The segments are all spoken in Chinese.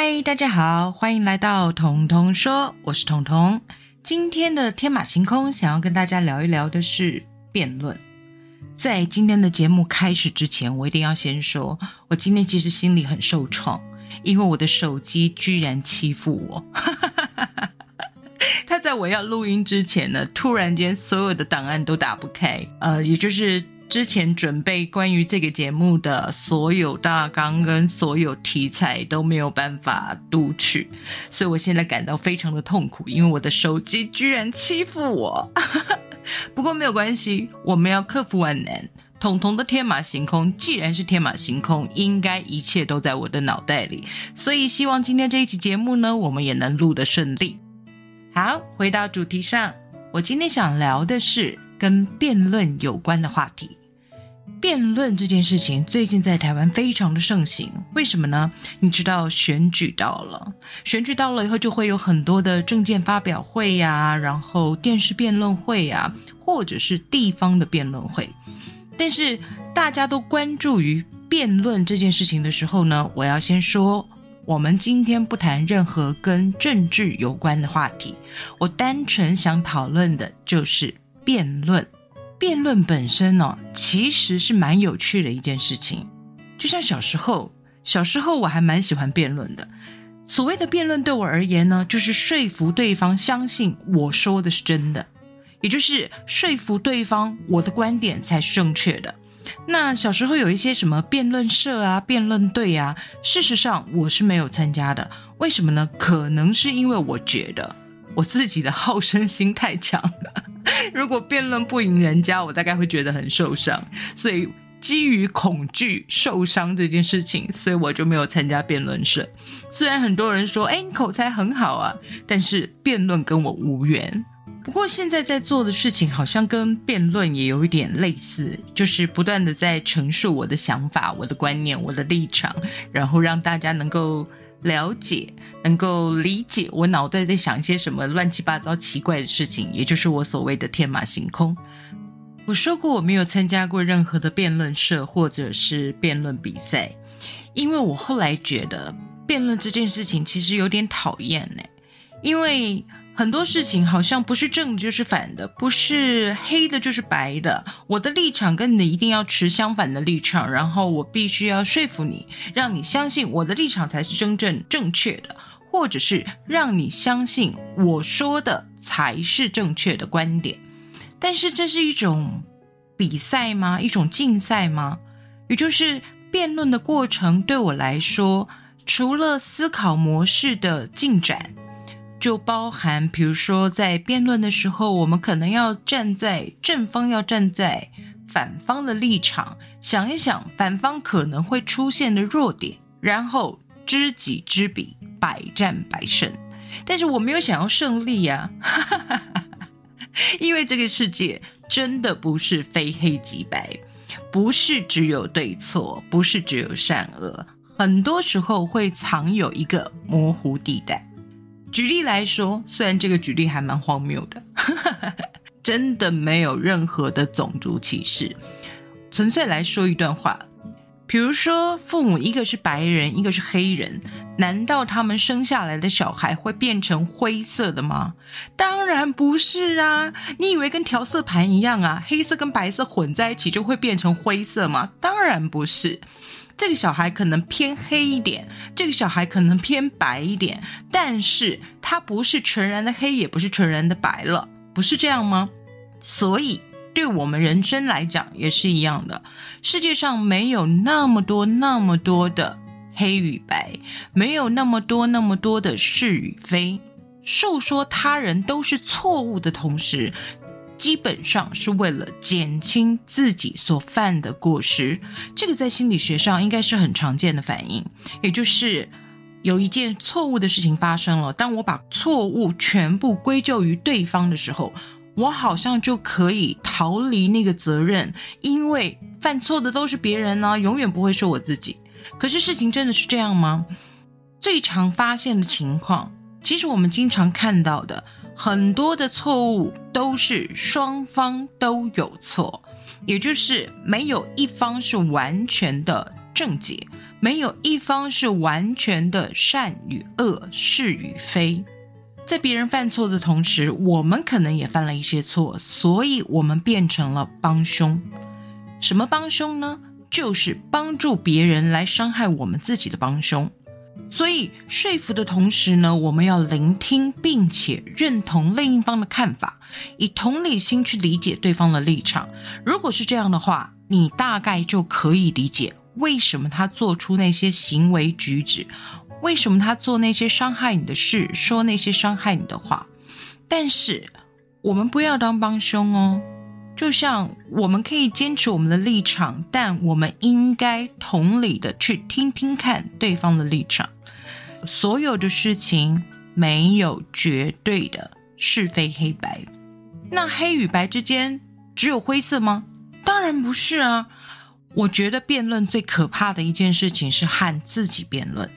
嗨，大家好，欢迎来到彤彤说，我是彤彤。今天的天马行空，想要跟大家聊一聊的是辩论。在今天的节目开始之前，我一定要先说，我今天其实心里很受创，因为我的手机居然欺负我。他在我要录音之前呢，突然间所有的档案都打不开，呃，也就是。之前准备关于这个节目的所有大纲跟所有题材都没有办法读取，所以我现在感到非常的痛苦，因为我的手机居然欺负我。不过没有关系，我们要克服万难。彤彤的天马行空，既然是天马行空，应该一切都在我的脑袋里，所以希望今天这一期节目呢，我们也能录得顺利。好，回到主题上，我今天想聊的是跟辩论有关的话题。辩论这件事情最近在台湾非常的盛行，为什么呢？你知道选举到了，选举到了以后就会有很多的政见发表会呀，然后电视辩论会呀，或者是地方的辩论会。但是大家都关注于辩论这件事情的时候呢，我要先说，我们今天不谈任何跟政治有关的话题，我单纯想讨论的就是辩论。辩论本身呢，其实是蛮有趣的一件事情。就像小时候，小时候我还蛮喜欢辩论的。所谓的辩论对我而言呢，就是说服对方相信我说的是真的，也就是说服对方我的观点才是正确的。那小时候有一些什么辩论社啊、辩论队啊，事实上我是没有参加的。为什么呢？可能是因为我觉得我自己的好胜心太强了。如果辩论不赢人家，我大概会觉得很受伤。所以基于恐惧受伤这件事情，所以我就没有参加辩论社。虽然很多人说：“哎，你口才很好啊！”但是辩论跟我无缘。不过现在在做的事情好像跟辩论也有一点类似，就是不断的在陈述我的想法、我的观念、我的立场，然后让大家能够。了解，能够理解我脑袋在想一些什么乱七八糟、奇怪的事情，也就是我所谓的天马行空。我说过，我没有参加过任何的辩论社或者是辩论比赛，因为我后来觉得辩论这件事情其实有点讨厌呢，因为。很多事情好像不是正就是反的，不是黑的就是白的。我的立场跟你的一定要持相反的立场，然后我必须要说服你，让你相信我的立场才是真正正确的，或者是让你相信我说的才是正确的观点。但是这是一种比赛吗？一种竞赛吗？也就是辩论的过程对我来说，除了思考模式的进展。就包含，比如说在辩论的时候，我们可能要站在正方，要站在反方的立场，想一想反方可能会出现的弱点，然后知己知彼，百战百胜。但是我没有想要胜利呀，因为这个世界真的不是非黑即白，不是只有对错，不是只有善恶，很多时候会藏有一个模糊地带。举例来说，虽然这个举例还蛮荒谬的，真的没有任何的种族歧视，纯粹来说一段话。比如说，父母一个是白人，一个是黑人，难道他们生下来的小孩会变成灰色的吗？当然不是啊！你以为跟调色盘一样啊？黑色跟白色混在一起就会变成灰色吗？当然不是。这个小孩可能偏黑一点，这个小孩可能偏白一点，但是他不是纯然的黑，也不是纯然的白了，不是这样吗？所以对我们人生来讲也是一样的，世界上没有那么多那么多的黑与白，没有那么多那么多的是与非，诉说他人都是错误的同时。基本上是为了减轻自己所犯的过失，这个在心理学上应该是很常见的反应。也就是有一件错误的事情发生了，当我把错误全部归咎于对方的时候，我好像就可以逃离那个责任，因为犯错的都是别人呢，永远不会是我自己。可是事情真的是这样吗？最常发现的情况，其实我们经常看到的。很多的错误都是双方都有错，也就是没有一方是完全的正解，没有一方是完全的善与恶、是与非。在别人犯错的同时，我们可能也犯了一些错，所以我们变成了帮凶。什么帮凶呢？就是帮助别人来伤害我们自己的帮凶。所以说服的同时呢，我们要聆听并且认同另一方的看法，以同理心去理解对方的立场。如果是这样的话，你大概就可以理解为什么他做出那些行为举止，为什么他做那些伤害你的事，说那些伤害你的话。但是我们不要当帮凶哦。就像我们可以坚持我们的立场，但我们应该同理的去听听看对方的立场。所有的事情没有绝对的是非黑白，那黑与白之间只有灰色吗？当然不是啊！我觉得辩论最可怕的一件事情是和自己辩论。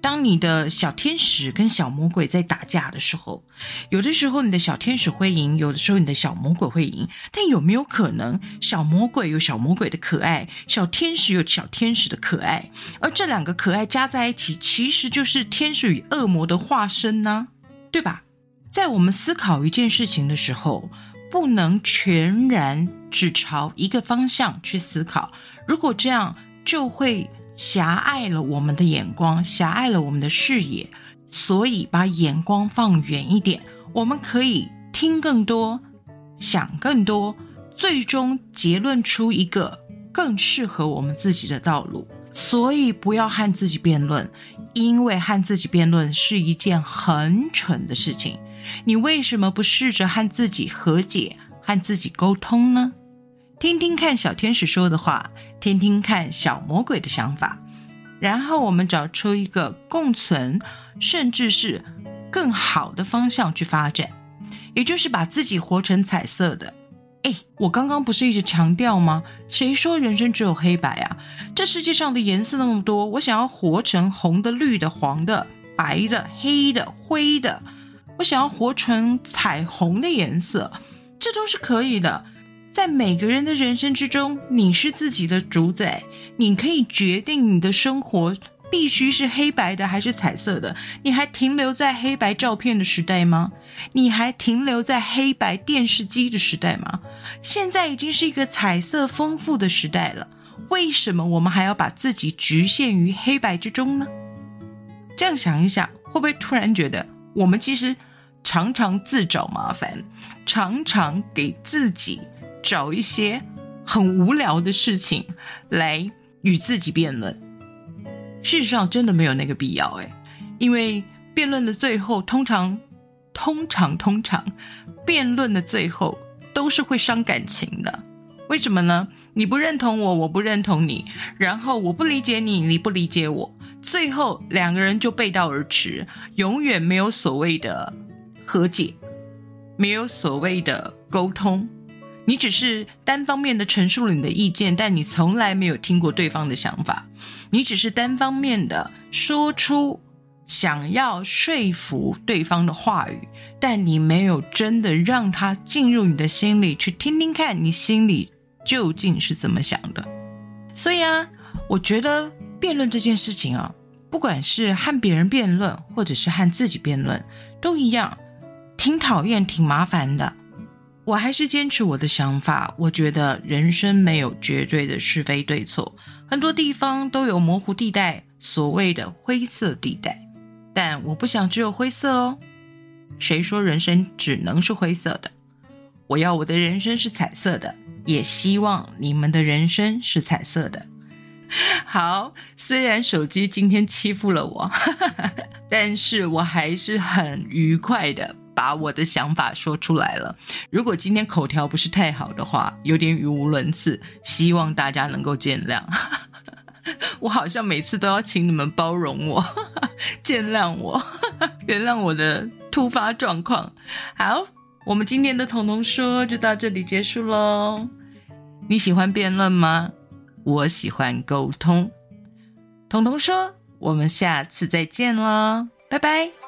当你的小天使跟小魔鬼在打架的时候，有的时候你的小天使会赢，有的时候你的小魔鬼会赢。但有没有可能，小魔鬼有小魔鬼的可爱，小天使有小天使的可爱，而这两个可爱加在一起，其实就是天使与恶魔的化身呢？对吧？在我们思考一件事情的时候，不能全然只朝一个方向去思考，如果这样，就会。狭隘了我们的眼光，狭隘了我们的视野，所以把眼光放远一点，我们可以听更多，想更多，最终结论出一个更适合我们自己的道路。所以不要和自己辩论，因为和自己辩论是一件很蠢的事情。你为什么不试着和自己和解，和自己沟通呢？听听看小天使说的话，听听看小魔鬼的想法，然后我们找出一个共存，甚至是更好的方向去发展，也就是把自己活成彩色的。哎，我刚刚不是一直强调吗？谁说人生只有黑白啊？这世界上的颜色那么多，我想要活成红的、绿的、黄的、白的、黑的、灰的，我想要活成彩虹的颜色，这都是可以的。在每个人的人生之中，你是自己的主宰，你可以决定你的生活必须是黑白的还是彩色的。你还停留在黑白照片的时代吗？你还停留在黑白电视机的时代吗？现在已经是一个彩色丰富的时代了，为什么我们还要把自己局限于黑白之中呢？这样想一想，会不会突然觉得我们其实常常自找麻烦，常常给自己。找一些很无聊的事情来与自己辩论，事实上真的没有那个必要哎，因为辩论的最后通常、通常、通常，辩论的最后都是会伤感情的。为什么呢？你不认同我，我不认同你，然后我不理解你，你不理解我，最后两个人就背道而驰，永远没有所谓的和解，没有所谓的沟通。你只是单方面的陈述了你的意见，但你从来没有听过对方的想法。你只是单方面的说出想要说服对方的话语，但你没有真的让他进入你的心里去听听看，你心里究竟是怎么想的。所以啊，我觉得辩论这件事情啊，不管是和别人辩论，或者是和自己辩论，都一样，挺讨厌、挺麻烦的。我还是坚持我的想法。我觉得人生没有绝对的是非对错，很多地方都有模糊地带，所谓的灰色地带。但我不想只有灰色哦。谁说人生只能是灰色的？我要我的人生是彩色的，也希望你们的人生是彩色的。好，虽然手机今天欺负了我，但是我还是很愉快的。把我的想法说出来了。如果今天口条不是太好的话，有点语无伦次，希望大家能够见谅。我好像每次都要请你们包容我，见谅我，原谅我的突发状况。好，我们今天的彤彤说就到这里结束喽。你喜欢辩论吗？我喜欢沟通。彤彤说，我们下次再见喽，拜拜。